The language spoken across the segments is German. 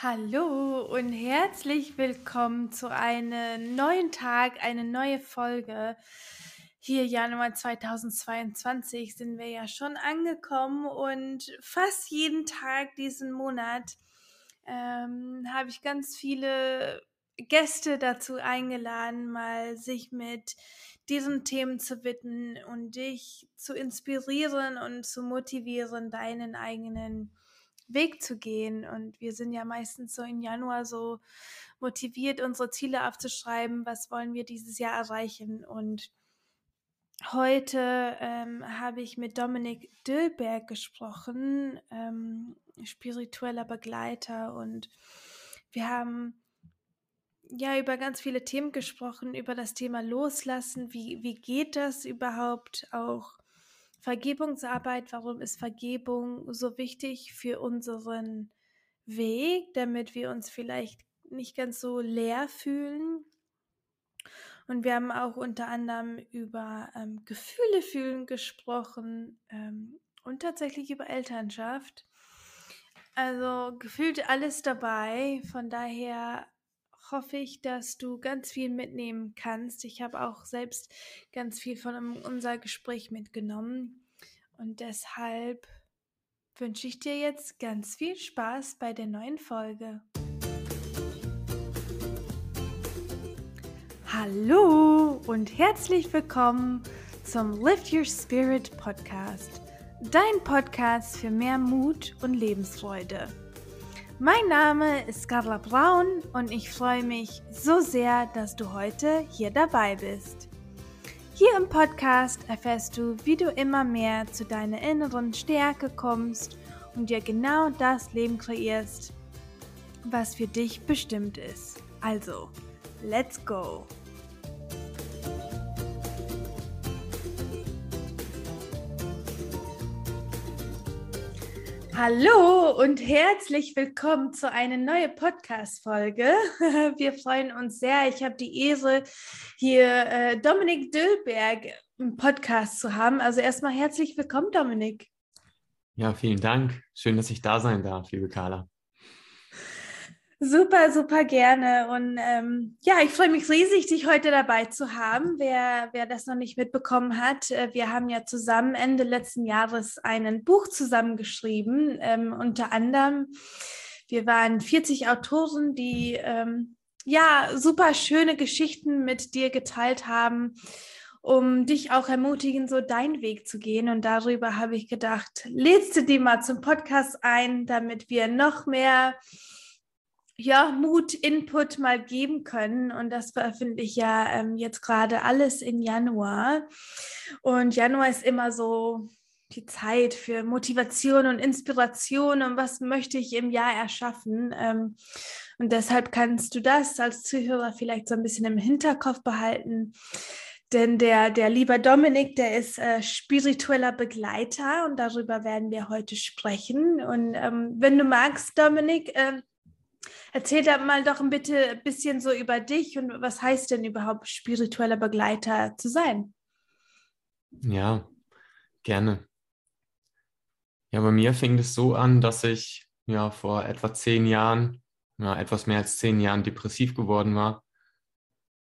Hallo und herzlich willkommen zu einem neuen Tag, eine neue Folge. Hier Januar 2022 sind wir ja schon angekommen und fast jeden Tag diesen Monat ähm, habe ich ganz viele Gäste dazu eingeladen, mal sich mit diesen Themen zu widmen und dich zu inspirieren und zu motivieren, deinen eigenen Weg zu gehen. Und wir sind ja meistens so im Januar so motiviert, unsere Ziele aufzuschreiben, was wollen wir dieses Jahr erreichen. Und heute ähm, habe ich mit Dominik Dillberg gesprochen, ähm, spiritueller Begleiter. Und wir haben ja über ganz viele Themen gesprochen, über das Thema Loslassen. Wie, wie geht das überhaupt auch? Vergebungsarbeit, warum ist Vergebung so wichtig für unseren Weg, damit wir uns vielleicht nicht ganz so leer fühlen. Und wir haben auch unter anderem über ähm, Gefühle fühlen gesprochen ähm, und tatsächlich über Elternschaft. Also gefühlt alles dabei. Von daher hoffe ich, dass du ganz viel mitnehmen kannst. Ich habe auch selbst ganz viel von unser Gespräch mitgenommen. Und deshalb wünsche ich dir jetzt ganz viel Spaß bei der neuen Folge. Hallo und herzlich willkommen zum Lift Your Spirit Podcast, dein Podcast für mehr Mut und Lebensfreude. Mein Name ist Carla Braun und ich freue mich so sehr, dass du heute hier dabei bist. Hier im Podcast erfährst du, wie du immer mehr zu deiner inneren Stärke kommst und dir genau das Leben kreierst, was für dich bestimmt ist. Also, let's go! Hallo und herzlich willkommen zu einer neuen Podcast-Folge. Wir freuen uns sehr. Ich habe die Ehre, hier äh, Dominik Döllberg im Podcast zu haben. Also erstmal herzlich willkommen, Dominik. Ja, vielen Dank. Schön, dass ich da sein darf, liebe Carla. Super, super gerne. Und ähm, ja, ich freue mich riesig, dich heute dabei zu haben. Wer, wer das noch nicht mitbekommen hat, äh, wir haben ja zusammen Ende letzten Jahres ein Buch zusammengeschrieben. Ähm, unter anderem, wir waren 40 Autoren, die ähm, ja super schöne Geschichten mit dir geteilt haben um dich auch ermutigen, so deinen Weg zu gehen. Und darüber habe ich gedacht, lädst du die mal zum Podcast ein, damit wir noch mehr ja, Mut, Input mal geben können. Und das veröffentliche ich ja ähm, jetzt gerade alles in Januar. Und Januar ist immer so die Zeit für Motivation und Inspiration und was möchte ich im Jahr erschaffen. Ähm, und deshalb kannst du das als Zuhörer vielleicht so ein bisschen im Hinterkopf behalten. Denn der, der lieber Dominik, der ist äh, spiritueller Begleiter und darüber werden wir heute sprechen. Und ähm, wenn du magst, Dominik, äh, Erzähl da mal doch ein bitte ein bisschen so über dich und was heißt denn überhaupt spiritueller Begleiter zu sein? Ja, gerne. Ja, bei mir fing es so an, dass ich ja vor etwa zehn Jahren, ja, etwas mehr als zehn Jahren depressiv geworden war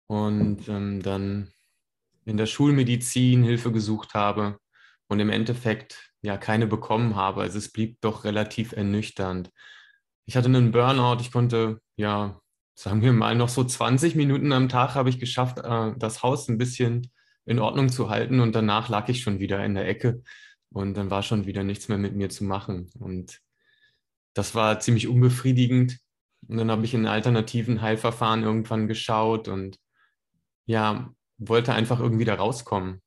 und ähm, dann in der Schulmedizin Hilfe gesucht habe und im Endeffekt ja keine bekommen habe. Also es blieb doch relativ ernüchternd ich hatte einen Burnout, ich konnte, ja, sagen wir mal, noch so 20 Minuten am Tag habe ich geschafft, äh, das Haus ein bisschen in Ordnung zu halten und danach lag ich schon wieder in der Ecke und dann war schon wieder nichts mehr mit mir zu machen. Und das war ziemlich unbefriedigend. Und dann habe ich in alternativen Heilverfahren irgendwann geschaut und ja, wollte einfach irgendwie da rauskommen.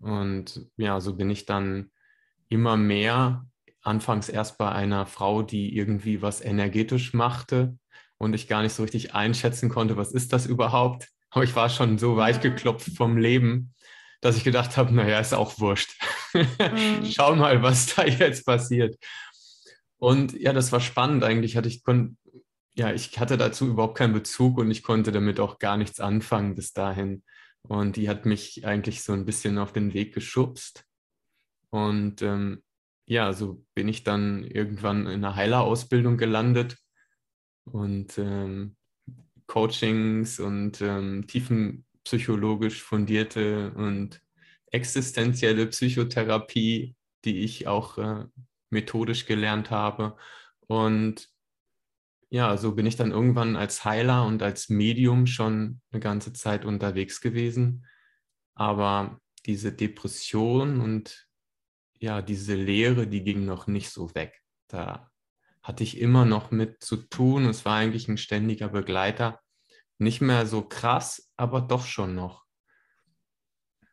Und ja, so bin ich dann immer mehr anfangs erst bei einer Frau, die irgendwie was energetisch machte und ich gar nicht so richtig einschätzen konnte, was ist das überhaupt. Aber ich war schon so weich geklopft vom Leben, dass ich gedacht habe, naja, ist auch wurscht. Mhm. Schau mal, was da jetzt passiert. Und ja, das war spannend eigentlich. Hatte ich, ja, ich hatte dazu überhaupt keinen Bezug und ich konnte damit auch gar nichts anfangen bis dahin. Und die hat mich eigentlich so ein bisschen auf den Weg geschubst. Und ähm, ja, so bin ich dann irgendwann in einer Heilerausbildung gelandet und ähm, Coachings und ähm, tiefenpsychologisch fundierte und existenzielle Psychotherapie, die ich auch äh, methodisch gelernt habe. Und ja, so bin ich dann irgendwann als Heiler und als Medium schon eine ganze Zeit unterwegs gewesen. Aber diese Depression und ja, diese Leere, die ging noch nicht so weg. Da hatte ich immer noch mit zu tun. Es war eigentlich ein ständiger Begleiter. Nicht mehr so krass, aber doch schon noch.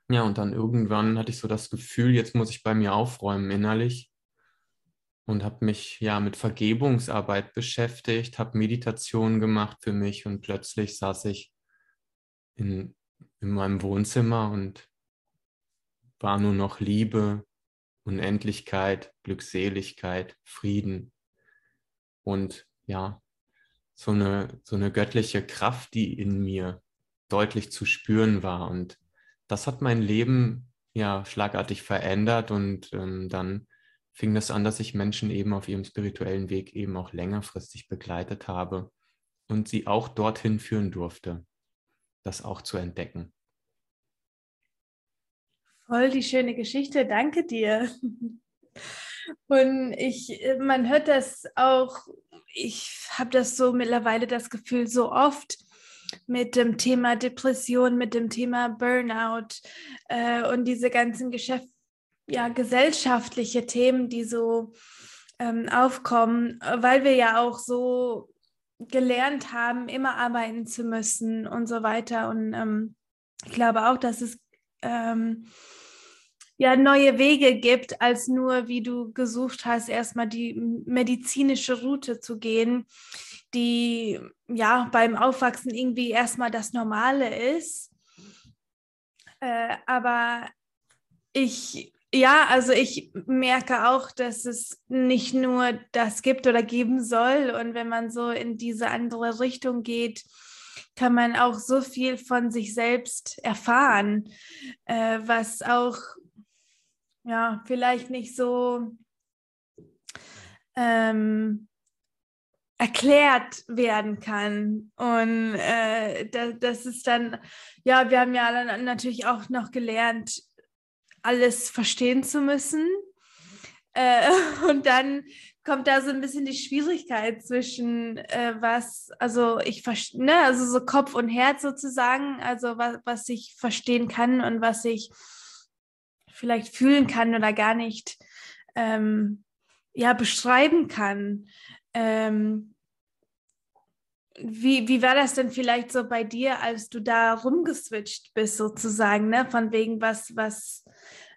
Ja, und dann irgendwann hatte ich so das Gefühl, jetzt muss ich bei mir aufräumen innerlich und habe mich ja mit Vergebungsarbeit beschäftigt, habe Meditation gemacht für mich und plötzlich saß ich in, in meinem Wohnzimmer und war nur noch Liebe, Unendlichkeit, Glückseligkeit, Frieden und ja, so eine, so eine göttliche Kraft, die in mir deutlich zu spüren war. Und das hat mein Leben ja schlagartig verändert und ähm, dann fing das an, dass ich Menschen eben auf ihrem spirituellen Weg eben auch längerfristig begleitet habe und sie auch dorthin führen durfte, das auch zu entdecken. Voll die schöne Geschichte, danke dir. Und ich, man hört das auch, ich habe das so mittlerweile das Gefühl, so oft mit dem Thema Depression, mit dem Thema Burnout äh, und diese ganzen Geschäfte ja, gesellschaftliche Themen, die so ähm, aufkommen, weil wir ja auch so gelernt haben, immer arbeiten zu müssen und so weiter. Und ähm, ich glaube auch, dass es ähm, ja neue Wege gibt, als nur, wie du gesucht hast, erstmal die medizinische Route zu gehen, die ja beim Aufwachsen irgendwie erstmal das Normale ist. Äh, aber ich ja, also ich merke auch, dass es nicht nur das gibt oder geben soll. Und wenn man so in diese andere Richtung geht, kann man auch so viel von sich selbst erfahren, äh, was auch ja vielleicht nicht so ähm, erklärt werden kann. Und äh, das, das ist dann, ja, wir haben ja natürlich auch noch gelernt, alles verstehen zu müssen. Äh, und dann kommt da so ein bisschen die Schwierigkeit zwischen äh, was, also ich verstehe, ne, also so Kopf und Herz sozusagen, also was, was ich verstehen kann und was ich vielleicht fühlen kann oder gar nicht ähm, ja, beschreiben kann. Ähm, wie, wie war das denn vielleicht so bei dir, als du da rumgeswitcht bist, sozusagen, ne? Von wegen, was, was,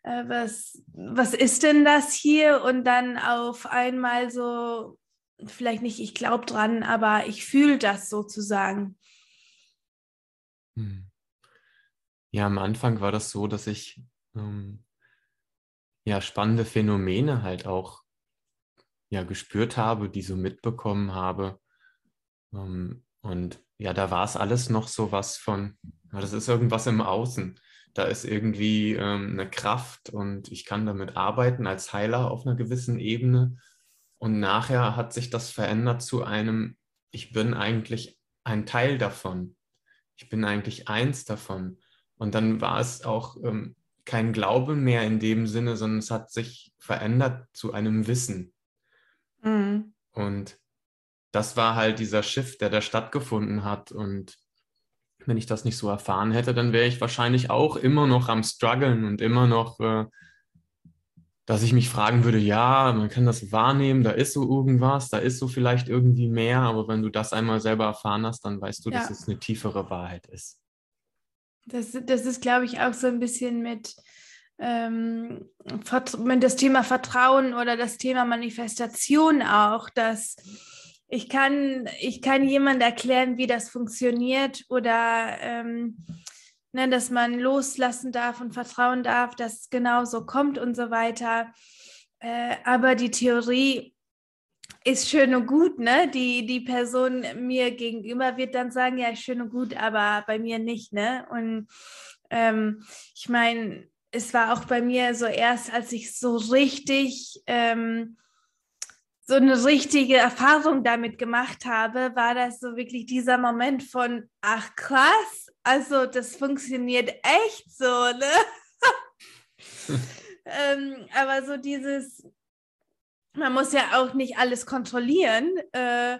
äh, was, was ist denn das hier? Und dann auf einmal so, vielleicht nicht, ich glaube dran, aber ich fühle das sozusagen. Hm. Ja, am Anfang war das so, dass ich ähm, ja spannende Phänomene halt auch ja gespürt habe, die so mitbekommen habe ähm, und ja, da war es alles noch so was von, das ist irgendwas im Außen. Da ist irgendwie ähm, eine Kraft und ich kann damit arbeiten als Heiler auf einer gewissen Ebene. Und nachher hat sich das verändert zu einem, ich bin eigentlich ein Teil davon. Ich bin eigentlich eins davon. Und dann war es auch ähm, kein Glaube mehr in dem Sinne, sondern es hat sich verändert zu einem Wissen. Mhm. Und das war halt dieser Shift, der da stattgefunden hat. Und wenn ich das nicht so erfahren hätte, dann wäre ich wahrscheinlich auch immer noch am struggeln und immer noch, äh, dass ich mich fragen würde, ja, man kann das wahrnehmen, da ist so irgendwas, da ist so vielleicht irgendwie mehr, aber wenn du das einmal selber erfahren hast, dann weißt du, ja. dass es eine tiefere Wahrheit ist. Das, das ist, glaube ich, auch so ein bisschen mit, ähm, mit das Thema Vertrauen oder das Thema Manifestation auch, dass ich kann, ich kann jemand erklären, wie das funktioniert oder ähm, ne, dass man loslassen darf und vertrauen darf, dass es genau so kommt und so weiter. Äh, aber die Theorie ist schön und gut, ne? Die, die Person mir gegenüber wird dann sagen, ja, schön und gut, aber bei mir nicht, ne? Und ähm, ich meine, es war auch bei mir so erst, als ich so richtig ähm, so eine richtige Erfahrung damit gemacht habe, war das so wirklich dieser Moment von, ach krass, also das funktioniert echt so, ne? ähm, aber so dieses, man muss ja auch nicht alles kontrollieren, äh,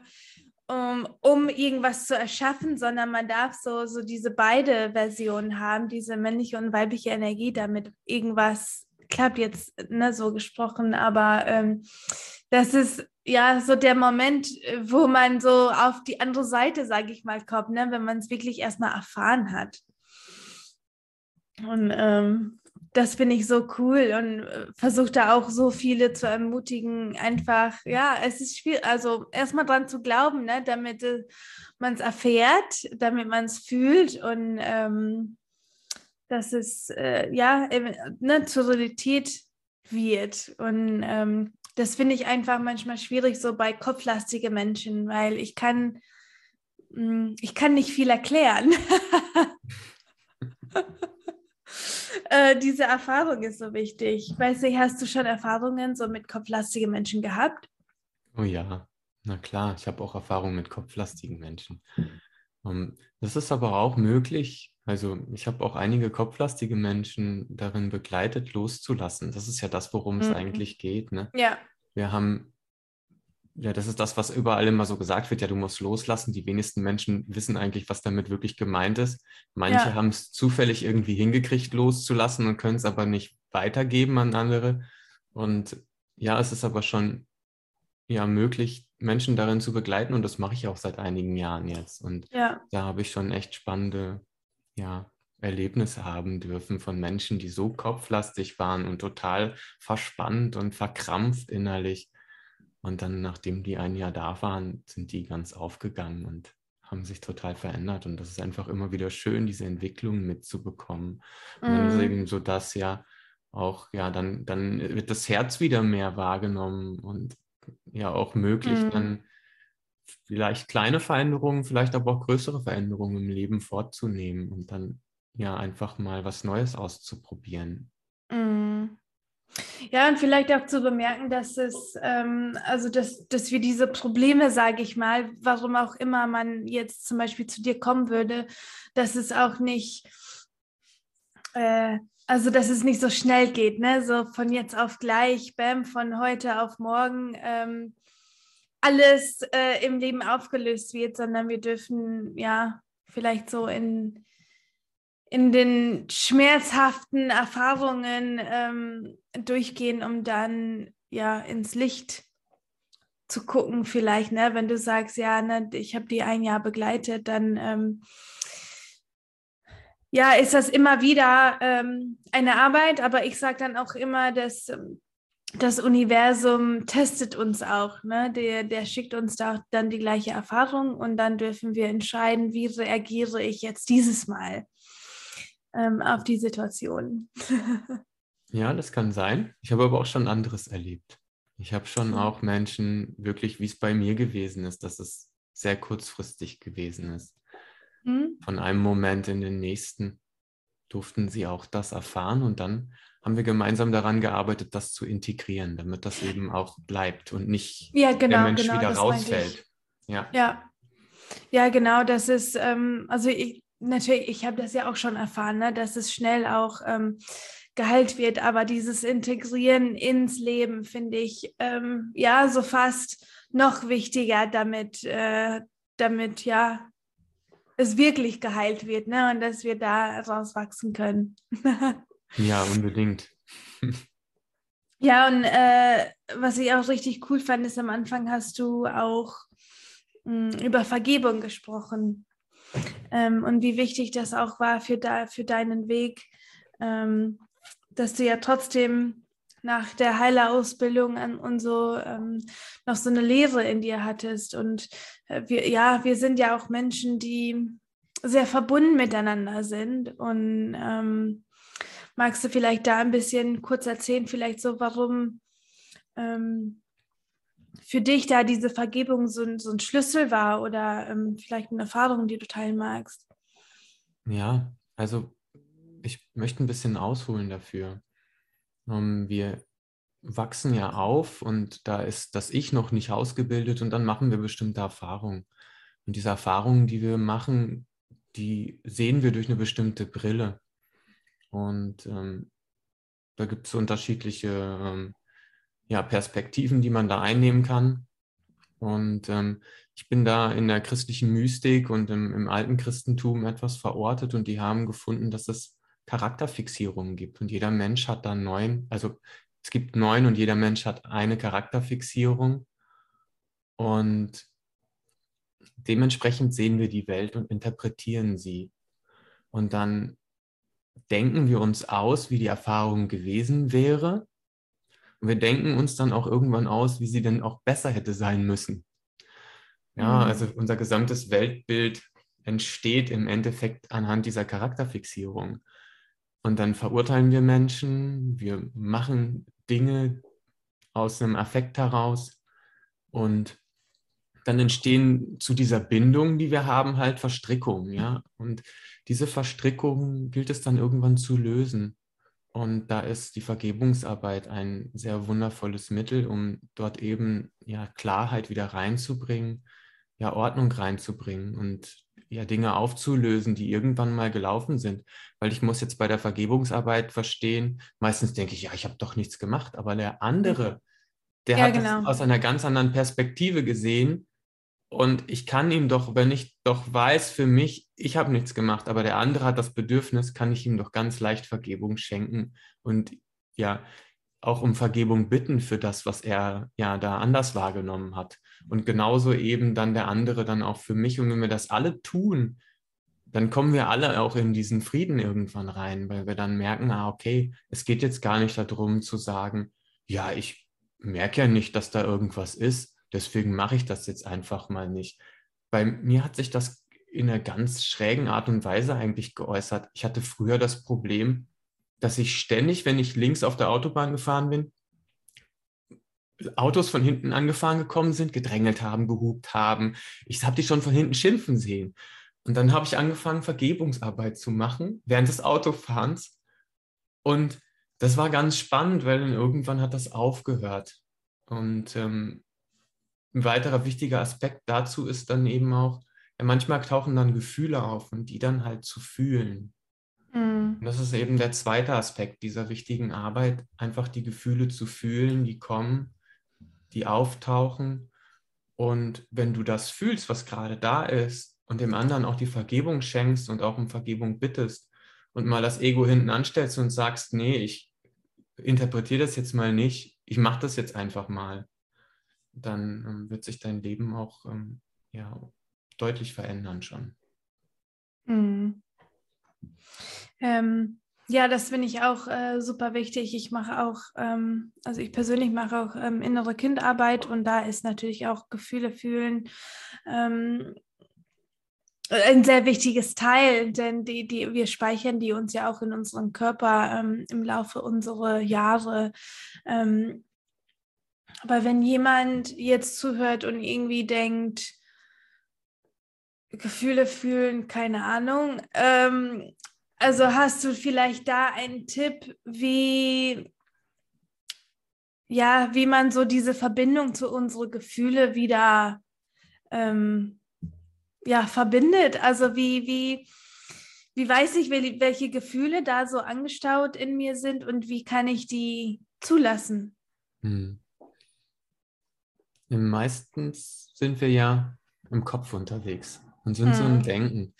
um, um irgendwas zu erschaffen, sondern man darf so, so diese beide Versionen haben, diese männliche und weibliche Energie, damit irgendwas klappt jetzt, ne, so gesprochen, aber ähm, das ist ja so der Moment, wo man so auf die andere Seite, sage ich mal, kommt, ne? wenn man es wirklich erstmal erfahren hat. Und ähm, das finde ich so cool und äh, versuche da auch so viele zu ermutigen, einfach, ja, es ist schwierig, also erstmal dran zu glauben, ne, damit äh, man es erfährt, damit man es fühlt und ähm, dass es, äh, ja, ne, zur Realität wird. Und ähm, das finde ich einfach manchmal schwierig so bei kopflastigen Menschen, weil ich kann, mm, ich kann nicht viel erklären. äh, diese Erfahrung ist so wichtig. Weißt du, hast du schon Erfahrungen so mit kopflastigen Menschen gehabt? Oh ja, na klar, ich habe auch Erfahrungen mit kopflastigen Menschen. Ähm, das ist aber auch möglich. Also ich habe auch einige kopflastige Menschen darin begleitet, loszulassen. Das ist ja das, worum es mhm. eigentlich geht. Ne? Ja. Wir haben, ja, das ist das, was überall immer so gesagt wird, ja, du musst loslassen. Die wenigsten Menschen wissen eigentlich, was damit wirklich gemeint ist. Manche ja. haben es zufällig irgendwie hingekriegt, loszulassen und können es aber nicht weitergeben an andere. Und ja, es ist aber schon ja möglich, Menschen darin zu begleiten und das mache ich auch seit einigen Jahren jetzt. Und ja. da habe ich schon echt spannende ja, Erlebnisse haben dürfen von Menschen, die so kopflastig waren und total verspannt und verkrampft innerlich. Und dann, nachdem die ein Jahr da waren, sind die ganz aufgegangen und haben sich total verändert. Und das ist einfach immer wieder schön, diese Entwicklung mitzubekommen. Und dann ist mhm. eben so, dass ja auch, ja, dann, dann wird das Herz wieder mehr wahrgenommen und ja auch möglich, mhm. dann vielleicht kleine Veränderungen, vielleicht aber auch größere Veränderungen im Leben vorzunehmen und dann ja einfach mal was Neues auszuprobieren. Mhm. Ja, und vielleicht auch zu bemerken, dass es, ähm, also dass, dass wir diese Probleme, sage ich mal, warum auch immer man jetzt zum Beispiel zu dir kommen würde, dass es auch nicht, äh, also dass es nicht so schnell geht, ne? So von jetzt auf gleich, bam, von heute auf morgen. Ähm, alles äh, im Leben aufgelöst wird, sondern wir dürfen ja vielleicht so in, in den schmerzhaften Erfahrungen ähm, durchgehen, um dann ja ins Licht zu gucken, vielleicht, ne, wenn du sagst, ja, ne, ich habe die ein Jahr begleitet, dann ähm, ja, ist das immer wieder ähm, eine Arbeit, aber ich sage dann auch immer, dass ähm, das Universum testet uns auch. Ne? Der, der schickt uns da dann die gleiche Erfahrung und dann dürfen wir entscheiden, wie reagiere ich jetzt dieses Mal ähm, auf die Situation. ja, das kann sein. Ich habe aber auch schon anderes erlebt. Ich habe schon auch Menschen wirklich, wie es bei mir gewesen ist, dass es sehr kurzfristig gewesen ist. Hm? Von einem Moment in den nächsten durften sie auch das erfahren und dann haben wir gemeinsam daran gearbeitet, das zu integrieren, damit das eben auch bleibt und nicht ja, genau, der Mensch genau, wieder rausfällt. Ja. ja. Ja, genau, das ist, ähm, also ich, natürlich, ich habe das ja auch schon erfahren, ne, dass es schnell auch ähm, geheilt wird, aber dieses Integrieren ins Leben finde ich ähm, ja so fast noch wichtiger, damit, äh, damit ja es wirklich geheilt wird ne, und dass wir da rauswachsen können. Ja, unbedingt. Ja, und äh, was ich auch richtig cool fand, ist am Anfang hast du auch mh, hm, über Vergebung gesprochen ähm, und wie wichtig das auch war für, da, für deinen Weg, ähm, dass du ja trotzdem nach der Heilerausbildung an und so ähm, noch so eine Lehre in dir hattest. Und äh, wir, ja, wir sind ja auch Menschen, die sehr verbunden miteinander sind und ähm, Magst du vielleicht da ein bisschen kurz erzählen, vielleicht so, warum ähm, für dich da diese Vergebung so, so ein Schlüssel war oder ähm, vielleicht eine Erfahrung, die du teilen magst? Ja, also ich möchte ein bisschen ausholen dafür. Um, wir wachsen ja auf und da ist das Ich noch nicht ausgebildet und dann machen wir bestimmte Erfahrungen. Und diese Erfahrungen, die wir machen, die sehen wir durch eine bestimmte Brille. Und ähm, da gibt es unterschiedliche ähm, ja, Perspektiven, die man da einnehmen kann. Und ähm, ich bin da in der christlichen Mystik und im, im, alten Christentum etwas verortet und die haben gefunden, dass es Charakterfixierungen gibt. Und jeder Mensch hat da neun, also es gibt neun und jeder Mensch hat eine Charakterfixierung. Und dementsprechend sehen wir die Welt und interpretieren sie. Und dann denken wir uns aus, wie die Erfahrung gewesen wäre. Und wir denken uns dann auch irgendwann aus, wie sie denn auch besser hätte sein müssen. Ja, mhm. also unser gesamtes Weltbild entsteht im Endeffekt anhand dieser Charakterfixierung. Und dann verurteilen wir Menschen, wir machen Dinge aus einem Affekt heraus und dann entstehen zu dieser Bindung, die wir haben, halt Verstrickungen, ja. Und diese Verstrickungen gilt es dann irgendwann zu lösen. Und da ist die Vergebungsarbeit ein sehr wundervolles Mittel, um dort eben ja Klarheit wieder reinzubringen, ja Ordnung reinzubringen und ja Dinge aufzulösen, die irgendwann mal gelaufen sind. Weil ich muss jetzt bei der Vergebungsarbeit verstehen, meistens denke ich, ja, ich habe doch nichts gemacht, aber der andere, der ja, hat genau. aus einer ganz anderen Perspektive gesehen und ich kann ihm doch, wenn ich doch weiß für mich, ich habe nichts gemacht, aber der andere hat das Bedürfnis, kann ich ihm doch ganz leicht Vergebung schenken und ja, auch um Vergebung bitten für das, was er ja da anders wahrgenommen hat. Und genauso eben dann der andere dann auch für mich. Und wenn wir das alle tun, dann kommen wir alle auch in diesen Frieden irgendwann rein, weil wir dann merken, ah, okay, es geht jetzt gar nicht darum zu sagen, ja, ich merke ja nicht, dass da irgendwas ist, deswegen mache ich das jetzt einfach mal nicht. Bei mir hat sich das in einer ganz schrägen Art und Weise eigentlich geäußert. Ich hatte früher das Problem, dass ich ständig, wenn ich links auf der Autobahn gefahren bin, Autos von hinten angefahren gekommen sind, gedrängelt haben, gehupt haben. Ich habe die schon von hinten schimpfen sehen. Und dann habe ich angefangen, Vergebungsarbeit zu machen während des Autofahrens. Und das war ganz spannend, weil dann irgendwann hat das aufgehört. Und ähm, ein weiterer wichtiger Aspekt dazu ist dann eben auch, ja, manchmal tauchen dann Gefühle auf und die dann halt zu fühlen. Mhm. Und das ist eben der zweite Aspekt dieser wichtigen Arbeit, einfach die Gefühle zu fühlen, die kommen, die auftauchen. Und wenn du das fühlst, was gerade da ist, und dem anderen auch die Vergebung schenkst und auch um Vergebung bittest und mal das Ego hinten anstellst und sagst, nee, ich interpretiere das jetzt mal nicht, ich mache das jetzt einfach mal dann ähm, wird sich dein Leben auch ähm, ja, deutlich verändern schon. Mhm. Ähm, ja, das finde ich auch äh, super wichtig. Ich mache auch, ähm, also ich persönlich mache auch ähm, innere Kindarbeit und da ist natürlich auch Gefühle fühlen ähm, ein sehr wichtiges Teil, denn die, die, wir speichern die uns ja auch in unserem Körper ähm, im Laufe unserer Jahre. Ähm, aber wenn jemand jetzt zuhört und irgendwie denkt, Gefühle fühlen, keine Ahnung, ähm, also hast du vielleicht da einen Tipp, wie ja, wie man so diese Verbindung zu unseren Gefühlen wieder ähm, ja, verbindet. Also wie, wie, wie weiß ich, welche Gefühle da so angestaut in mir sind und wie kann ich die zulassen? Hm. Meistens sind wir ja im Kopf unterwegs und sind mhm. so im mhm. Denken.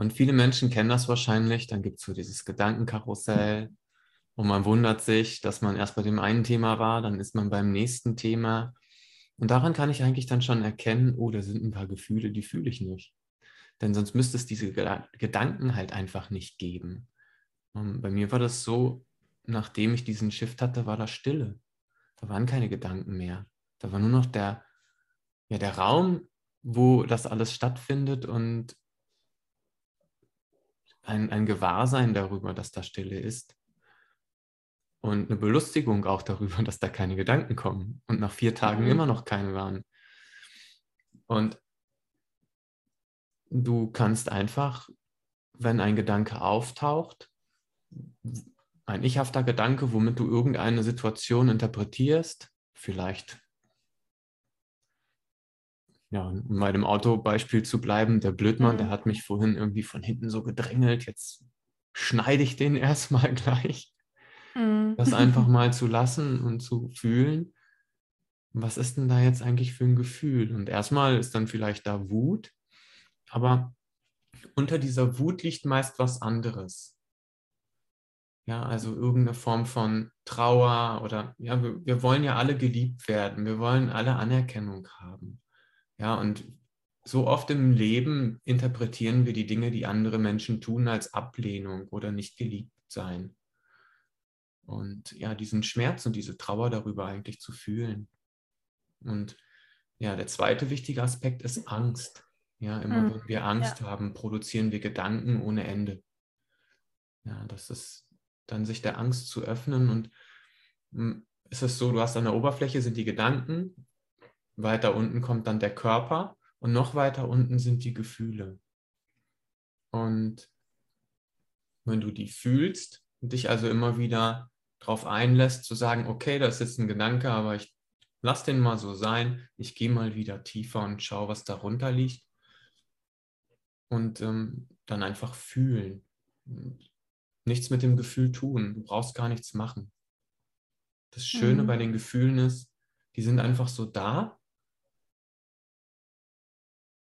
Und viele Menschen kennen das wahrscheinlich. Dann gibt es so dieses Gedankenkarussell und man wundert sich, dass man erst bei dem einen Thema war, dann ist man beim nächsten Thema. Und daran kann ich eigentlich dann schon erkennen, oh, da sind ein paar Gefühle, die fühle ich nicht. Denn sonst müsste es diese Gedanken halt einfach nicht geben. Und bei mir war das so, nachdem ich diesen Shift hatte, war da Stille. Da waren keine Gedanken mehr. Da war nur noch der, ja, der Raum, wo das alles stattfindet und ein, ein Gewahrsein darüber, dass da Stille ist. Und eine Belustigung auch darüber, dass da keine Gedanken kommen und nach vier Tagen mhm. immer noch keine waren. Und du kannst einfach, wenn ein Gedanke auftaucht, ein ichhafter Gedanke, womit du irgendeine Situation interpretierst, vielleicht ja, um bei dem Autobeispiel zu bleiben, der Blödmann, mhm. der hat mich vorhin irgendwie von hinten so gedrängelt, jetzt schneide ich den erstmal gleich. Mhm. Das einfach mal zu lassen und zu fühlen, was ist denn da jetzt eigentlich für ein Gefühl? Und erstmal ist dann vielleicht da Wut, aber unter dieser Wut liegt meist was anderes. Ja, also irgendeine Form von Trauer oder ja, wir, wir wollen ja alle geliebt werden, wir wollen alle Anerkennung haben. Ja, und so oft im Leben interpretieren wir die Dinge, die andere Menschen tun, als Ablehnung oder nicht geliebt sein. Und ja, diesen Schmerz und diese Trauer darüber eigentlich zu fühlen. Und ja, der zweite wichtige Aspekt ist Angst. Ja, immer mhm. wenn wir Angst ja. haben, produzieren wir Gedanken ohne Ende. Ja, das ist dann sich der Angst zu öffnen und hm, ist es so, du hast an der Oberfläche sind die Gedanken weiter unten kommt dann der Körper und noch weiter unten sind die Gefühle. Und wenn du die fühlst und dich also immer wieder darauf einlässt, zu sagen, okay, das ist ein Gedanke, aber ich lass den mal so sein, ich gehe mal wieder tiefer und schaue, was darunter liegt. Und ähm, dann einfach fühlen. Nichts mit dem Gefühl tun. Du brauchst gar nichts machen. Das Schöne mhm. bei den Gefühlen ist, die sind einfach so da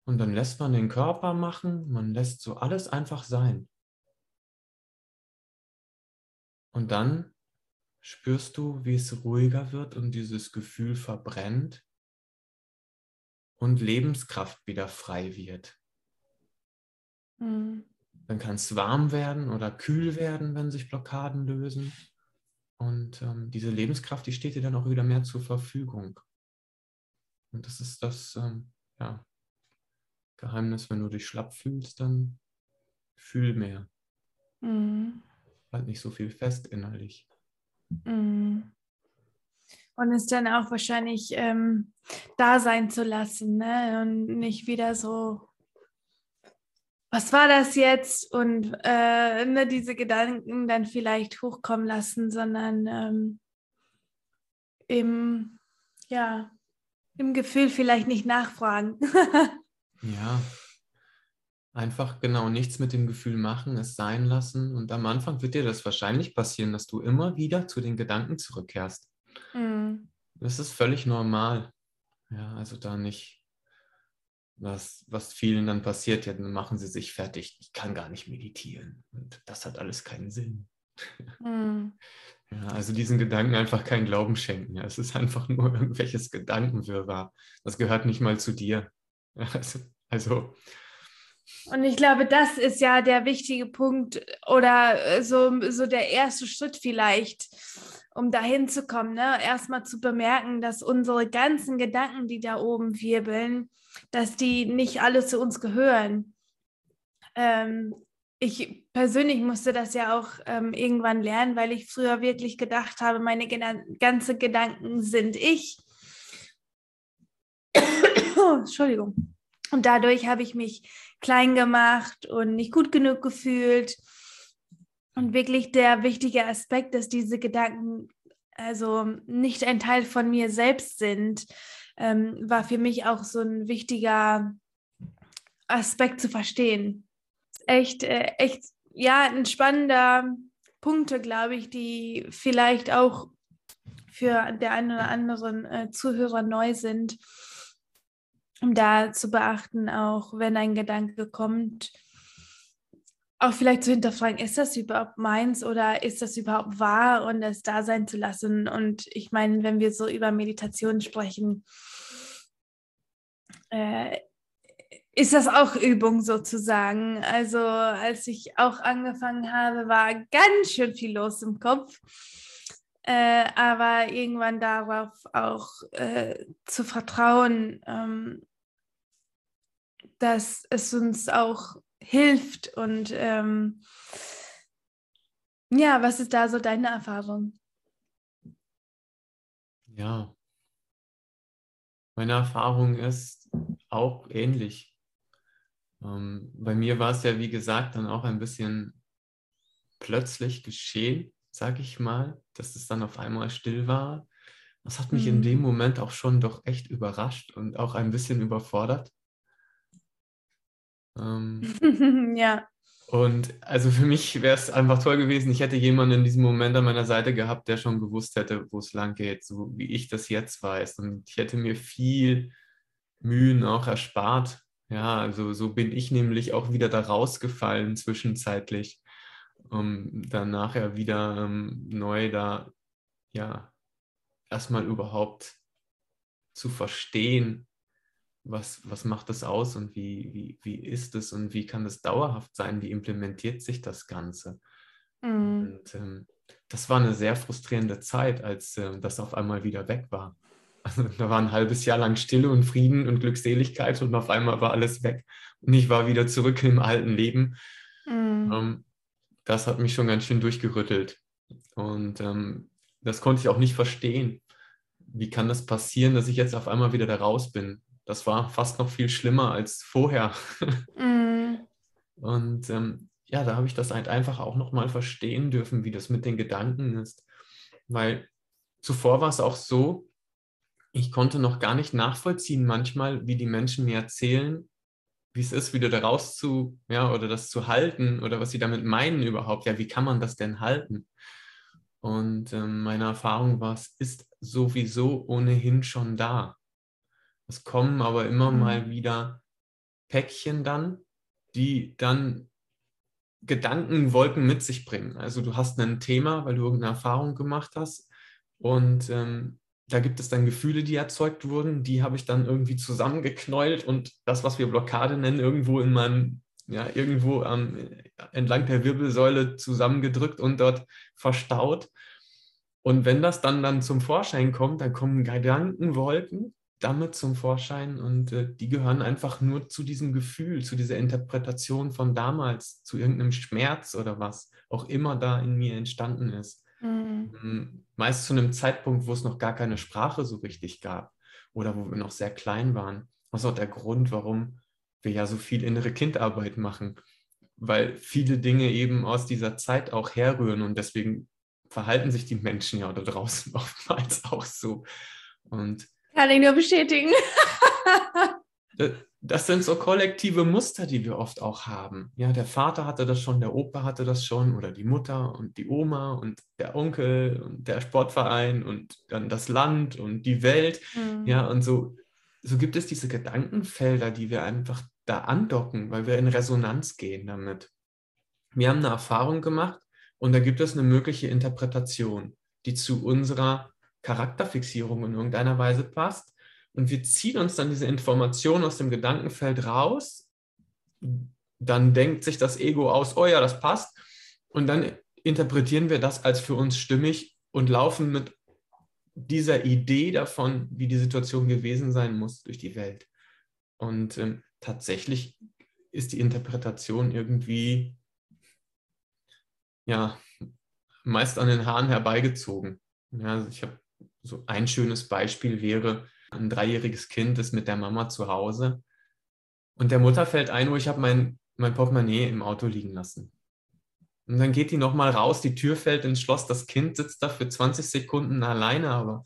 und dann lässt man den Körper machen, man lässt so alles einfach sein. Und dann spürst du, wie es ruhiger wird und dieses Gefühl verbrennt und Lebenskraft wieder frei wird. Mhm. Dann kann es warm werden oder kühl werden, wenn sich Blockaden lösen. Und ähm, diese Lebenskraft, die steht dir dann auch wieder mehr zur Verfügung. Und das ist das, ähm, ja, Geheimnis, wenn du dich schlapp fühlst, dann fühl mehr. Mhm. Halt nicht so viel fest innerlich. Mhm. Und es dann auch wahrscheinlich ähm, da sein zu lassen ne? und nicht wieder so, was war das jetzt? Und äh, ne, diese Gedanken dann vielleicht hochkommen lassen, sondern ähm, im, ja, im Gefühl vielleicht nicht nachfragen. Ja, einfach genau nichts mit dem Gefühl machen, es sein lassen. Und am Anfang wird dir das wahrscheinlich passieren, dass du immer wieder zu den Gedanken zurückkehrst. Mhm. Das ist völlig normal. Ja, also da nicht, was, was vielen dann passiert, ja, dann machen sie sich fertig. Ich kann gar nicht meditieren. Und das hat alles keinen Sinn. Mhm. Ja, also diesen Gedanken einfach keinen Glauben schenken. Ja, es ist einfach nur irgendwelches Gedankenwirrwarr. Das gehört nicht mal zu dir. Also, also. Und ich glaube, das ist ja der wichtige Punkt oder so, so der erste Schritt vielleicht, um dahin zu kommen. Ne? Erstmal zu bemerken, dass unsere ganzen Gedanken, die da oben wirbeln, dass die nicht alle zu uns gehören. Ähm, ich persönlich musste das ja auch ähm, irgendwann lernen, weil ich früher wirklich gedacht habe, meine ganzen Gedanken sind ich. Oh, Entschuldigung. Und dadurch habe ich mich klein gemacht und nicht gut genug gefühlt. Und wirklich der wichtige Aspekt, dass diese Gedanken also nicht ein Teil von mir selbst sind, ähm, war für mich auch so ein wichtiger Aspekt zu verstehen. Echt, äh, echt, ja, ein spannender Punkte, glaube ich, die vielleicht auch für der einen oder anderen äh, Zuhörer neu sind da zu beachten, auch wenn ein Gedanke kommt, auch vielleicht zu hinterfragen, ist das überhaupt meins oder ist das überhaupt wahr und es da sein zu lassen. Und ich meine, wenn wir so über Meditation sprechen, äh, ist das auch Übung sozusagen. Also als ich auch angefangen habe, war ganz schön viel los im Kopf. Äh, aber irgendwann darauf auch äh, zu vertrauen, ähm, dass es uns auch hilft. Und ähm, ja, was ist da so deine Erfahrung? Ja, meine Erfahrung ist auch ähnlich. Ähm, bei mir war es ja, wie gesagt, dann auch ein bisschen plötzlich geschehen. sage ich mal, dass es dann auf einmal still war. Das hat mich mhm. in dem Moment auch schon doch echt überrascht und auch ein bisschen überfordert. Ähm, ja. Und also für mich wäre es einfach toll gewesen, ich hätte jemanden in diesem Moment an meiner Seite gehabt, der schon gewusst hätte, wo es lang geht, so wie ich das jetzt weiß. Und ich hätte mir viel Mühen auch erspart. Ja, also so bin ich nämlich auch wieder da rausgefallen zwischenzeitlich, um dann nachher wieder ähm, neu da, ja, erstmal überhaupt zu verstehen, was, was macht das aus und wie, wie, wie ist es und wie kann das dauerhaft sein, wie implementiert sich das Ganze. Mhm. Und ähm, das war eine sehr frustrierende Zeit, als äh, das auf einmal wieder weg war. Also, da war ein halbes Jahr lang Stille und Frieden und Glückseligkeit und auf einmal war alles weg und ich war wieder zurück im alten Leben. Mhm. Ähm, das hat mich schon ganz schön durchgerüttelt und ähm, das konnte ich auch nicht verstehen. Wie kann das passieren, dass ich jetzt auf einmal wieder da raus bin? Das war fast noch viel schlimmer als vorher. Mm. Und ähm, ja, da habe ich das halt einfach auch nochmal verstehen dürfen, wie das mit den Gedanken ist. Weil zuvor war es auch so, ich konnte noch gar nicht nachvollziehen manchmal, wie die Menschen mir erzählen, wie es ist, wieder da raus zu, ja, oder das zu halten oder was sie damit meinen überhaupt. Ja, wie kann man das denn halten? Und ähm, meine Erfahrung war, es ist sowieso ohnehin schon da. Es kommen aber immer mhm. mal wieder Päckchen dann, die dann Gedankenwolken mit sich bringen. Also du hast ein Thema, weil du irgendeine Erfahrung gemacht hast und ähm, da gibt es dann Gefühle, die erzeugt wurden, die habe ich dann irgendwie zusammengeknäult und das, was wir Blockade nennen, irgendwo in meinem, ja, irgendwo ähm, entlang der Wirbelsäule zusammengedrückt und dort verstaut. Und wenn das dann, dann zum Vorschein kommt, dann kommen Gedankenwolken damit zum Vorschein und äh, die gehören einfach nur zu diesem Gefühl, zu dieser Interpretation von damals, zu irgendeinem Schmerz oder was auch immer da in mir entstanden ist. Mhm. Mm, meist zu einem Zeitpunkt, wo es noch gar keine Sprache so richtig gab oder wo wir noch sehr klein waren. Das ist auch der Grund, warum wir ja so viel innere Kindarbeit machen, weil viele Dinge eben aus dieser Zeit auch herrühren und deswegen verhalten sich die Menschen ja da draußen oftmals auch so. Und kann ich nur bestätigen. das sind so kollektive Muster, die wir oft auch haben. Ja, der Vater hatte das schon, der Opa hatte das schon oder die Mutter und die Oma und der Onkel und der Sportverein und dann das Land und die Welt. Mhm. Ja, und so, so gibt es diese Gedankenfelder, die wir einfach da andocken, weil wir in Resonanz gehen damit. Wir haben eine Erfahrung gemacht und da gibt es eine mögliche Interpretation, die zu unserer Charakterfixierung in irgendeiner Weise passt. Und wir ziehen uns dann diese Information aus dem Gedankenfeld raus. Dann denkt sich das Ego aus, oh ja, das passt. Und dann interpretieren wir das als für uns stimmig und laufen mit dieser Idee davon, wie die Situation gewesen sein muss, durch die Welt. Und ähm, tatsächlich ist die Interpretation irgendwie, ja, meist an den Haaren herbeigezogen. Ja, also ich habe so ein schönes Beispiel wäre, ein dreijähriges Kind ist mit der Mama zu Hause und der Mutter fällt ein, oh, ich habe mein, mein Portemonnaie im Auto liegen lassen. Und dann geht die nochmal raus, die Tür fällt ins Schloss, das Kind sitzt da für 20 Sekunden alleine, aber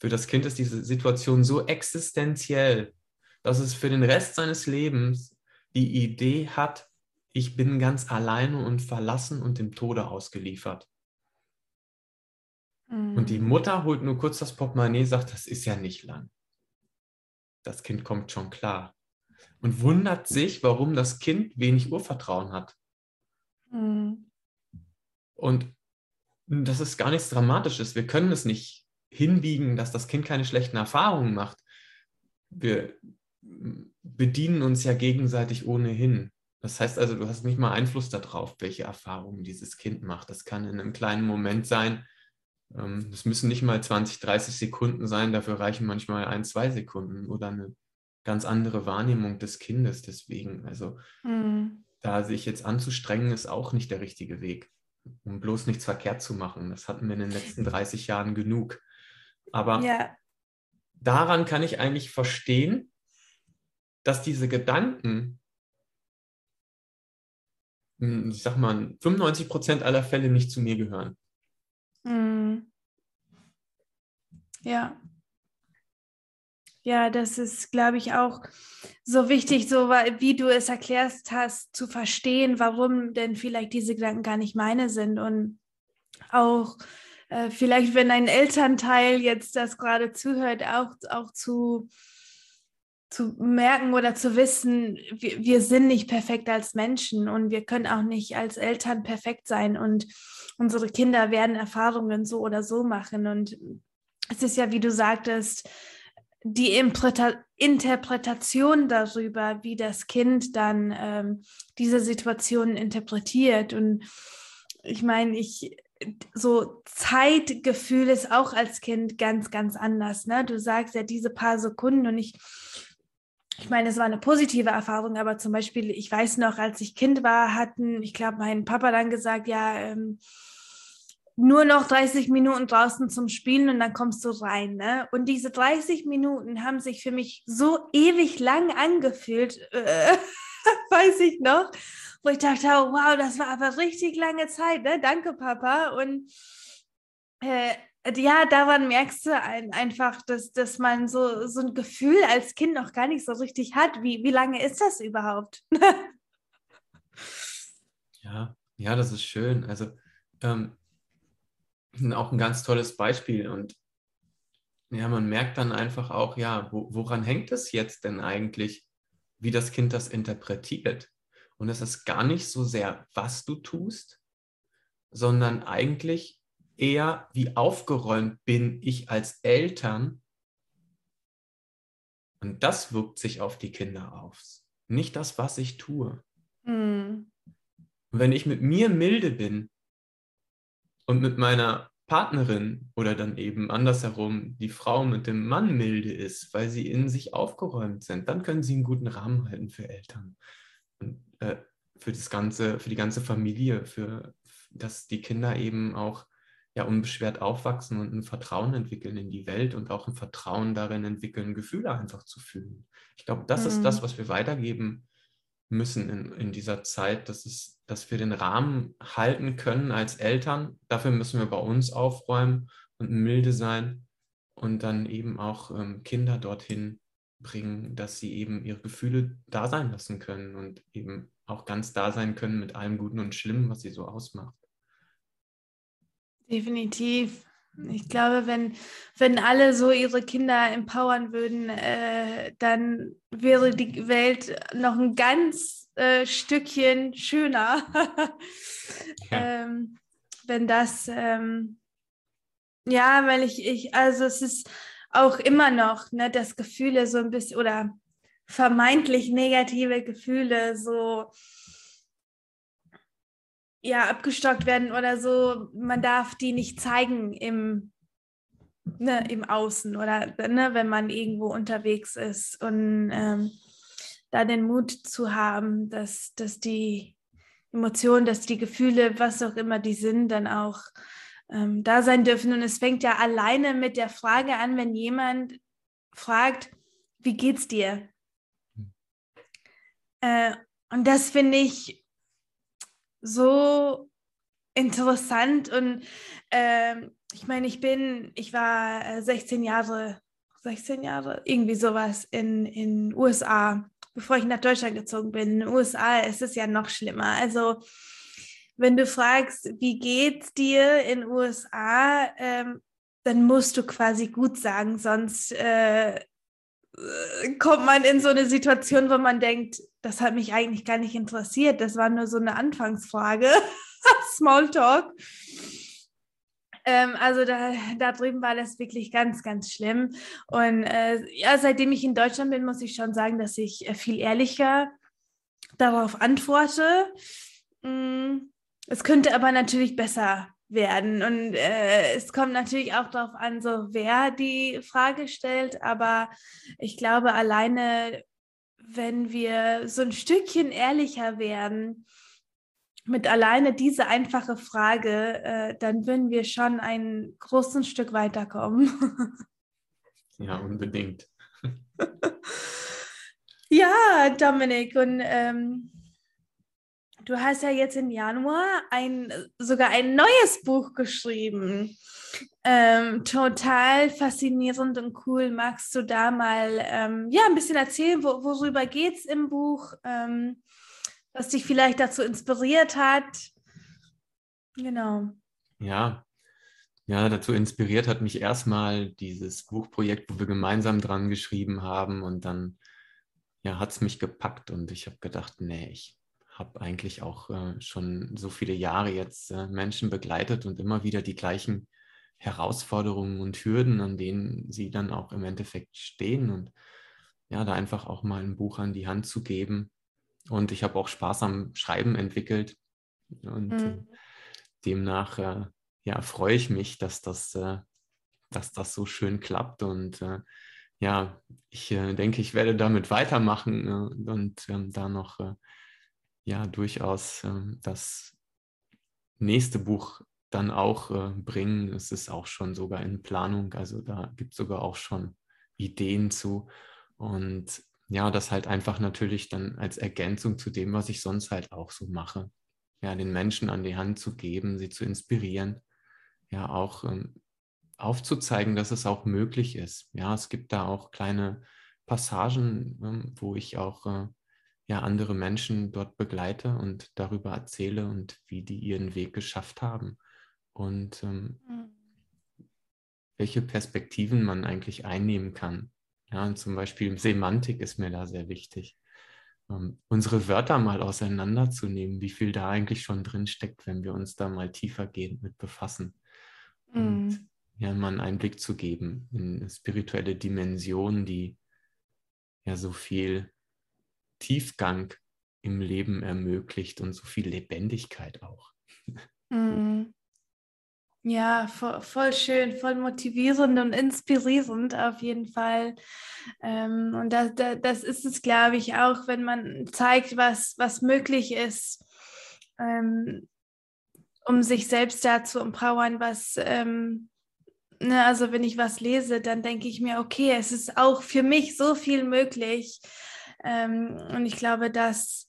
für das Kind ist diese Situation so existenziell, dass es für den Rest seines Lebens die Idee hat, ich bin ganz alleine und verlassen und dem Tode ausgeliefert. Und die mhm. Mutter holt nur kurz das Portemonnaie, sagt, das ist ja nicht lang. Das Kind kommt schon klar. Und wundert sich, warum das Kind wenig Urvertrauen hat. Mhm. Und das ist gar nichts Dramatisches. Wir können es nicht hinbiegen, dass das Kind keine schlechten Erfahrungen macht. Wir bedienen uns ja gegenseitig ohnehin. Das heißt also, du hast nicht mal Einfluss darauf, welche Erfahrungen dieses Kind macht. Das kann in einem kleinen Moment sein, ähm, das müssen nicht mal 20, 30 Sekunden sein, dafür reichen manchmal ein, zwei Sekunden oder eine ganz andere Wahrnehmung des Kindes. Deswegen, also mhm. da sich jetzt anzustrengen, ist auch nicht der richtige Weg, um bloß nichts verkehrt zu machen. Das hatten wir in den letzten 30 Jahren genug. Aber ja. daran kann ich eigentlich verstehen, dass diese Gedanken, hm, ich sag mal, 95 Prozent aller Fälle nicht zu mir gehören Mhm. Ja. Ja, das ist, glaube ich, auch so wichtig, so wie du es erklärst hast, zu verstehen, warum denn vielleicht diese Gedanken gar nicht meine sind und auch äh, vielleicht, wenn ein Elternteil jetzt das gerade zuhört, auch, auch zu, zu merken oder zu wissen, wir, wir sind nicht perfekt als Menschen und wir können auch nicht als Eltern perfekt sein und unsere Kinder werden Erfahrungen so oder so machen und es ist ja, wie du sagtest, die Interpretation darüber, wie das Kind dann ähm, diese Situation interpretiert. Und ich meine, ich so Zeitgefühl ist auch als Kind ganz, ganz anders. Ne? Du sagst ja diese paar Sekunden und ich, ich meine, es war eine positive Erfahrung, aber zum Beispiel, ich weiß noch, als ich Kind war, hatten, ich glaube, mein Papa dann gesagt, ja, ähm, nur noch 30 Minuten draußen zum Spielen und dann kommst du rein. Ne? Und diese 30 Minuten haben sich für mich so ewig lang angefühlt, äh, weiß ich noch, wo ich dachte, oh, wow, das war aber richtig lange Zeit. Ne? Danke, Papa. Und äh, ja, daran merkst du ein, einfach, dass, dass man so, so ein Gefühl als Kind noch gar nicht so richtig hat. Wie, wie lange ist das überhaupt? ja, ja, das ist schön. Also ähm, auch ein ganz tolles Beispiel. Und ja, man merkt dann einfach auch, ja, wo, woran hängt es jetzt denn eigentlich, wie das Kind das interpretiert? Und es ist gar nicht so sehr, was du tust, sondern eigentlich eher, wie aufgeräumt bin ich als Eltern. Und das wirkt sich auf die Kinder aus. Nicht das, was ich tue. Mhm. wenn ich mit mir milde bin, und mit meiner Partnerin oder dann eben andersherum die Frau mit dem Mann milde ist, weil sie in sich aufgeräumt sind, dann können sie einen guten Rahmen halten für Eltern und äh, für das ganze, für die ganze Familie, für dass die Kinder eben auch ja unbeschwert aufwachsen und ein Vertrauen entwickeln in die Welt und auch ein Vertrauen darin entwickeln, Gefühle einfach zu fühlen. Ich glaube, das mhm. ist das, was wir weitergeben müssen in, in dieser Zeit, dass, es, dass wir den Rahmen halten können als Eltern. Dafür müssen wir bei uns aufräumen und milde sein und dann eben auch ähm, Kinder dorthin bringen, dass sie eben ihre Gefühle da sein lassen können und eben auch ganz da sein können mit allem Guten und Schlimmen, was sie so ausmacht. Definitiv. Ich glaube, wenn, wenn alle so ihre Kinder empowern würden, äh, dann wäre die Welt noch ein ganz äh, Stückchen schöner. ja. ähm, wenn das, ähm, ja, weil ich, ich, also es ist auch immer noch, ne, dass Gefühle so ein bisschen oder vermeintlich negative Gefühle so ja, abgestockt werden oder so, man darf die nicht zeigen im, ne, im Außen oder ne, wenn man irgendwo unterwegs ist und ähm, da den Mut zu haben, dass, dass die Emotionen, dass die Gefühle, was auch immer die sind, dann auch ähm, da sein dürfen. Und es fängt ja alleine mit der Frage an, wenn jemand fragt, wie geht's dir? Hm. Äh, und das finde ich so interessant und äh, ich meine, ich bin, ich war 16 äh, Jahre, 16 Jahre, irgendwie sowas in den USA, bevor ich nach Deutschland gezogen bin. In den USA ist es ja noch schlimmer. Also wenn du fragst, wie geht's dir in den USA, ähm, dann musst du quasi gut sagen, sonst äh, kommt man in so eine Situation, wo man denkt, das hat mich eigentlich gar nicht interessiert. Das war nur so eine Anfangsfrage. Smalltalk. Ähm, also da, da drüben war das wirklich ganz, ganz schlimm. Und äh, ja, seitdem ich in Deutschland bin, muss ich schon sagen, dass ich äh, viel ehrlicher darauf antworte. Mm, es könnte aber natürlich besser werden. Und äh, es kommt natürlich auch darauf an, so wer die Frage stellt. Aber ich glaube, alleine, wenn wir so ein Stückchen ehrlicher werden, mit alleine diese einfache Frage, äh, dann würden wir schon ein großes Stück weiterkommen. ja, unbedingt. ja, Dominik, und ähm, du hast ja jetzt im Januar ein, sogar ein neues Buch geschrieben. Ähm, total faszinierend und cool. Magst du da mal ähm, ja, ein bisschen erzählen, wo, worüber geht es im Buch, ähm, was dich vielleicht dazu inspiriert hat? Genau. Ja, ja, dazu inspiriert hat mich erstmal dieses Buchprojekt, wo wir gemeinsam dran geschrieben haben und dann ja, hat es mich gepackt und ich habe gedacht, nee, ich habe eigentlich auch äh, schon so viele Jahre jetzt äh, Menschen begleitet und immer wieder die gleichen Herausforderungen und Hürden, an denen sie dann auch im Endeffekt stehen und ja, da einfach auch mal ein Buch an die Hand zu geben. Und ich habe auch Spaß am Schreiben entwickelt und mhm. demnach äh, ja, freue ich mich, dass das, äh, dass das so schön klappt und äh, ja, ich äh, denke, ich werde damit weitermachen äh, und ähm, da noch äh, ja durchaus ähm, das nächste Buch dann auch äh, bringen. Es ist auch schon sogar in Planung, also da gibt es sogar auch schon Ideen zu. Und ja, das halt einfach natürlich dann als Ergänzung zu dem, was ich sonst halt auch so mache. Ja, den Menschen an die Hand zu geben, sie zu inspirieren, ja, auch ähm, aufzuzeigen, dass es auch möglich ist. Ja, es gibt da auch kleine Passagen, ähm, wo ich auch äh, ja, andere Menschen dort begleite und darüber erzähle und wie die ihren Weg geschafft haben und ähm, mhm. welche Perspektiven man eigentlich einnehmen kann. Ja, und zum Beispiel Semantik ist mir da sehr wichtig. Ähm, unsere Wörter mal auseinanderzunehmen, wie viel da eigentlich schon drin steckt, wenn wir uns da mal tiefergehend mit befassen. Mhm. Und ja, mal einen Einblick zu geben in spirituelle Dimensionen, die ja so viel Tiefgang im Leben ermöglicht und so viel Lebendigkeit auch. Mhm. Ja, voll, voll, schön, voll motivierend und inspirierend auf jeden Fall. Ähm, und das, das ist es, glaube ich, auch, wenn man zeigt, was, was möglich ist, ähm, um sich selbst da zu empowern, was, ähm, ne, also wenn ich was lese, dann denke ich mir, okay, es ist auch für mich so viel möglich. Ähm, und ich glaube, das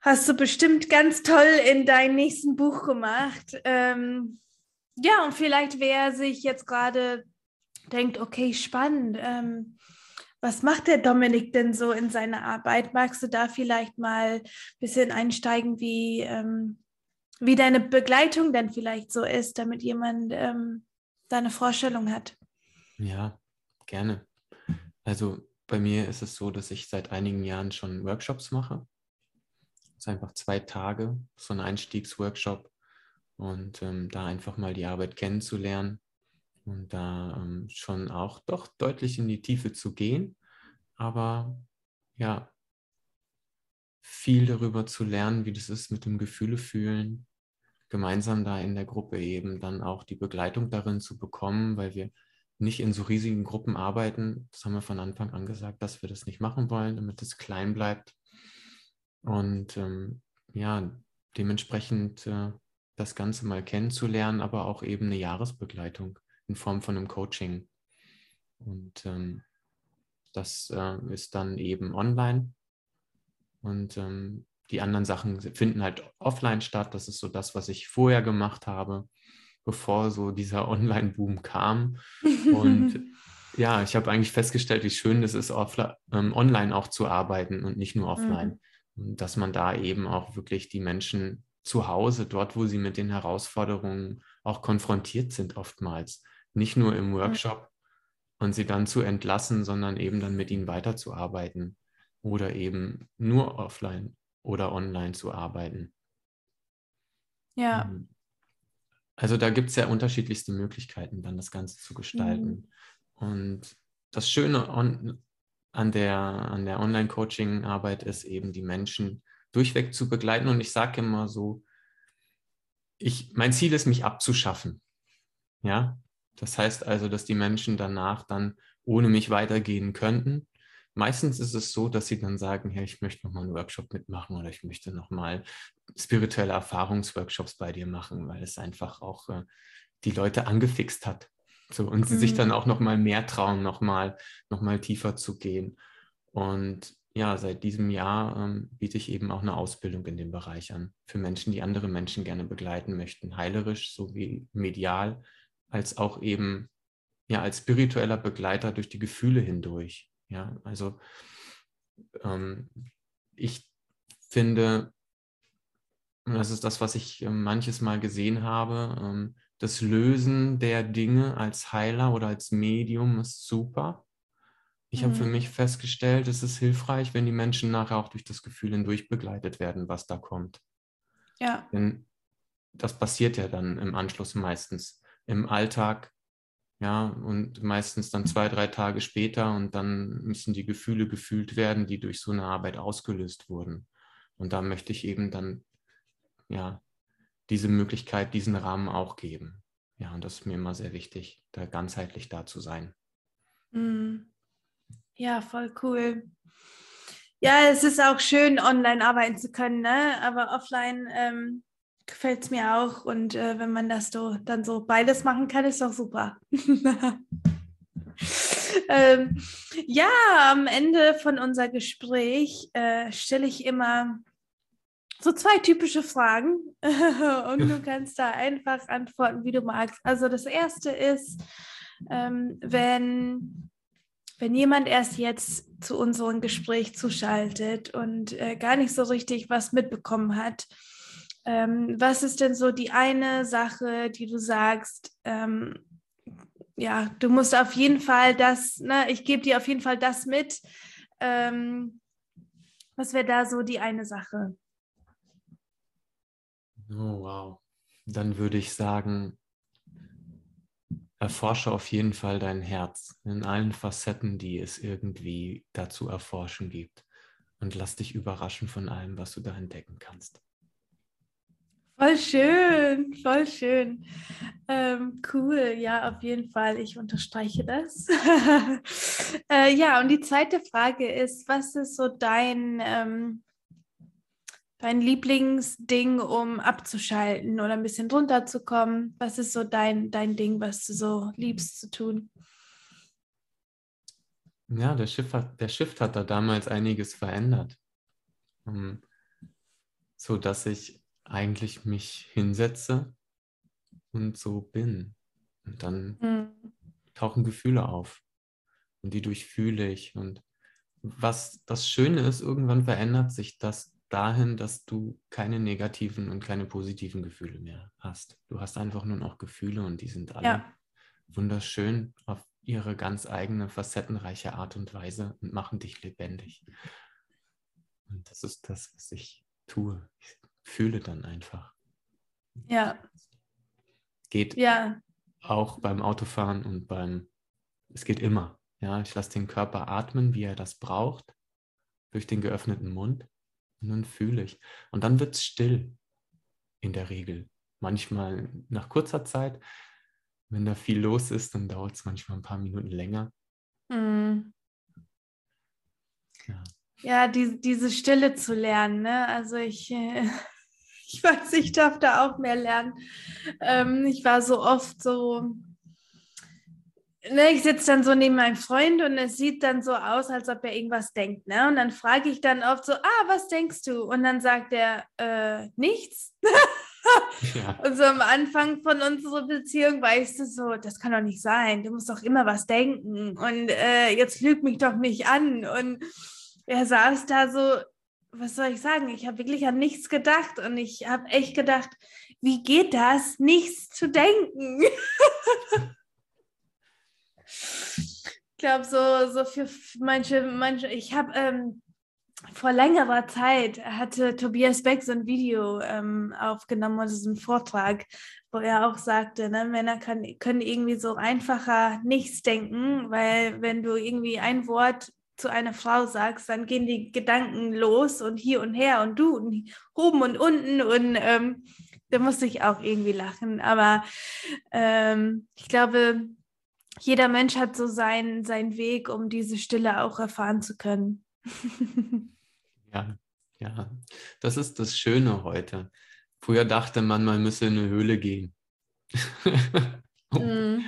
hast du bestimmt ganz toll in deinem nächsten Buch gemacht. Ähm, ja, und vielleicht wer sich jetzt gerade denkt, okay, spannend. Ähm, was macht der Dominik denn so in seiner Arbeit? Magst du da vielleicht mal ein bisschen einsteigen, wie, ähm, wie deine Begleitung denn vielleicht so ist, damit jemand ähm, deine Vorstellung hat. Ja, gerne. Also bei mir ist es so, dass ich seit einigen Jahren schon Workshops mache. Das ist einfach zwei Tage, so ein Einstiegsworkshop und ähm, da einfach mal die Arbeit kennenzulernen und da ähm, schon auch doch deutlich in die Tiefe zu gehen, aber ja, viel darüber zu lernen, wie das ist mit dem Gefühle fühlen, gemeinsam da in der Gruppe eben dann auch die Begleitung darin zu bekommen, weil wir nicht in so riesigen Gruppen arbeiten. Das haben wir von Anfang an gesagt, dass wir das nicht machen wollen, damit es klein bleibt. Und ähm, ja, dementsprechend äh, das Ganze mal kennenzulernen, aber auch eben eine Jahresbegleitung in Form von einem Coaching. Und ähm, das äh, ist dann eben online. Und ähm, die anderen Sachen finden halt offline statt. Das ist so das, was ich vorher gemacht habe, bevor so dieser Online-Boom kam. Und ja, ich habe eigentlich festgestellt, wie schön es ist, ähm, online auch zu arbeiten und nicht nur offline. Mhm. Dass man da eben auch wirklich die Menschen zu Hause, dort, wo sie mit den Herausforderungen auch konfrontiert sind, oftmals, nicht nur im Workshop und sie dann zu entlassen, sondern eben dann mit ihnen weiterzuarbeiten oder eben nur offline oder online zu arbeiten. Ja. Ähm, also da gibt es ja unterschiedlichste Möglichkeiten, dann das Ganze zu gestalten. Mhm. Und das Schöne on, an der, an der Online-Coaching-Arbeit ist eben, die Menschen durchweg zu begleiten. Und ich sage immer so, ich, mein Ziel ist, mich abzuschaffen. Ja, das heißt also, dass die Menschen danach dann ohne mich weitergehen könnten Meistens ist es so, dass sie dann sagen, hey, ich möchte nochmal einen Workshop mitmachen oder ich möchte nochmal spirituelle Erfahrungsworkshops bei dir machen, weil es einfach auch äh, die Leute angefixt hat. So, und sie mhm. sich dann auch nochmal mehr trauen, nochmal noch mal tiefer zu gehen. Und ja, seit diesem Jahr ähm, biete ich eben auch eine Ausbildung in dem Bereich an. Für Menschen, die andere Menschen gerne begleiten möchten, heilerisch sowie medial, als auch eben ja als spiritueller Begleiter durch die Gefühle hindurch. Ja, also ähm, ich finde, das ist das, was ich äh, manches Mal gesehen habe, ähm, das Lösen der Dinge als Heiler oder als Medium ist super. Ich mhm. habe für mhm. mich festgestellt, es ist hilfreich, wenn die Menschen nachher auch durch das Gefühl hindurch begleitet werden, was da kommt. Ja. Denn das passiert ja dann im Anschluss meistens im Alltag, ja, und meistens dann zwei, drei Tage später und dann müssen die Gefühle gefühlt werden, die durch so eine Arbeit ausgelöst wurden. Und da möchte ich eben dann, ja, diese Möglichkeit, diesen Rahmen auch geben. Ja, und das ist mir immer sehr wichtig, da ganzheitlich da zu sein. Mhm. Ja, voll cool. Ja, es ist auch schön, online arbeiten zu können, ne? aber offline ähm, gefällt es mir auch. Und äh, wenn man das so, dann so beides machen kann, ist doch super. ähm, ja, am Ende von unser Gespräch äh, stelle ich immer so zwei typische Fragen und du kannst da einfach antworten, wie du magst. Also das erste ist, ähm, wenn, wenn jemand erst jetzt zu unserem Gespräch zuschaltet und äh, gar nicht so richtig was mitbekommen hat, ähm, was ist denn so die eine Sache, die du sagst, ähm, ja, du musst auf jeden Fall das, ne, ich gebe dir auf jeden Fall das mit. Ähm, was wäre da so die eine Sache? Oh, wow. Dann würde ich sagen, erforsche auf jeden Fall dein Herz in allen Facetten, die es irgendwie dazu erforschen gibt. Und lass dich überraschen von allem, was du da entdecken kannst. Voll schön, voll schön. Ähm, cool, ja, auf jeden Fall. Ich unterstreiche das. äh, ja, und die zweite Frage ist, was ist so dein, ähm, dein Lieblingsding, um abzuschalten oder ein bisschen runterzukommen? Was ist so dein, dein Ding, was du so liebst zu tun? Ja, der Shift hat, der Shift hat da damals einiges verändert. Um, so dass ich eigentlich mich hinsetze und so bin. Und dann mhm. tauchen Gefühle auf. Und die durchfühle ich. Und was das Schöne ist, irgendwann verändert sich das dahin, dass du keine negativen und keine positiven Gefühle mehr hast. Du hast einfach nur noch Gefühle und die sind alle ja. wunderschön auf ihre ganz eigene, facettenreiche Art und Weise und machen dich lebendig. Und das ist das, was ich tue. Ich fühle dann einfach. Ja. Geht ja. auch beim Autofahren und beim, es geht immer. Ja, ich lasse den Körper atmen, wie er das braucht, durch den geöffneten Mund. Und dann fühle ich. Und dann wird es still in der Regel. Manchmal nach kurzer Zeit, wenn da viel los ist, dann dauert es manchmal ein paar Minuten länger. Mhm. Ja, ja die, diese Stille zu lernen. Ne? Also ich, äh, ich weiß, ich darf da auch mehr lernen. Ähm, ich war so oft so ne, ich sitze dann so neben meinem Freund und es sieht dann so aus, als ob er irgendwas denkt. Ne? Und dann frage ich dann oft so, ah, was denkst du? Und dann sagt er, äh, nichts. ja. Und so am Anfang von unserer Beziehung weißt du so, das kann doch nicht sein. Du musst doch immer was denken. Und äh, jetzt lüg mich doch nicht an. Und er saß da so, was soll ich sagen? Ich habe wirklich an nichts gedacht. Und ich habe echt gedacht, wie geht das, nichts zu denken? Ich glaube, so, so für manche, manche, ich habe ähm, vor längerer Zeit hatte Tobias Beck so ein Video ähm, aufgenommen, also ein Vortrag, wo er auch sagte, ne, Männer kann, können irgendwie so einfacher nichts denken, weil wenn du irgendwie ein Wort zu einer Frau sagst, dann gehen die Gedanken los und hier und her und du und oben und unten und ähm, da musste ich auch irgendwie lachen. Aber ähm, ich glaube, jeder Mensch hat so seinen, seinen Weg, um diese Stille auch erfahren zu können. ja, ja, das ist das Schöne heute. Früher dachte man, man müsse in eine Höhle gehen. mm.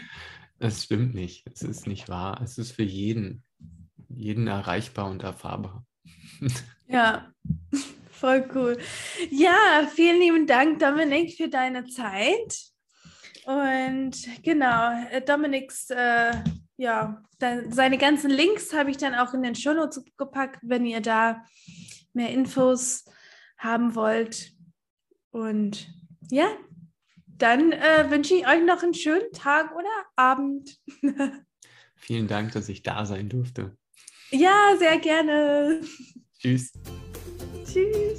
Das stimmt nicht. Es ist nicht wahr. Es ist für jeden, jeden erreichbar und erfahrbar. Ja, voll cool. Ja, vielen lieben Dank, Dominik, für deine Zeit. Und genau, äh, Dominiks, äh, ja, dann, seine ganzen Links habe ich dann auch in den Shownotes gepackt, wenn ihr da mehr Infos haben wollt. Und ja, dann äh, wünsche ich euch noch einen schönen Tag oder Abend. Vielen Dank, dass ich da sein durfte. Ja, sehr gerne. Tschüss. Tschüss.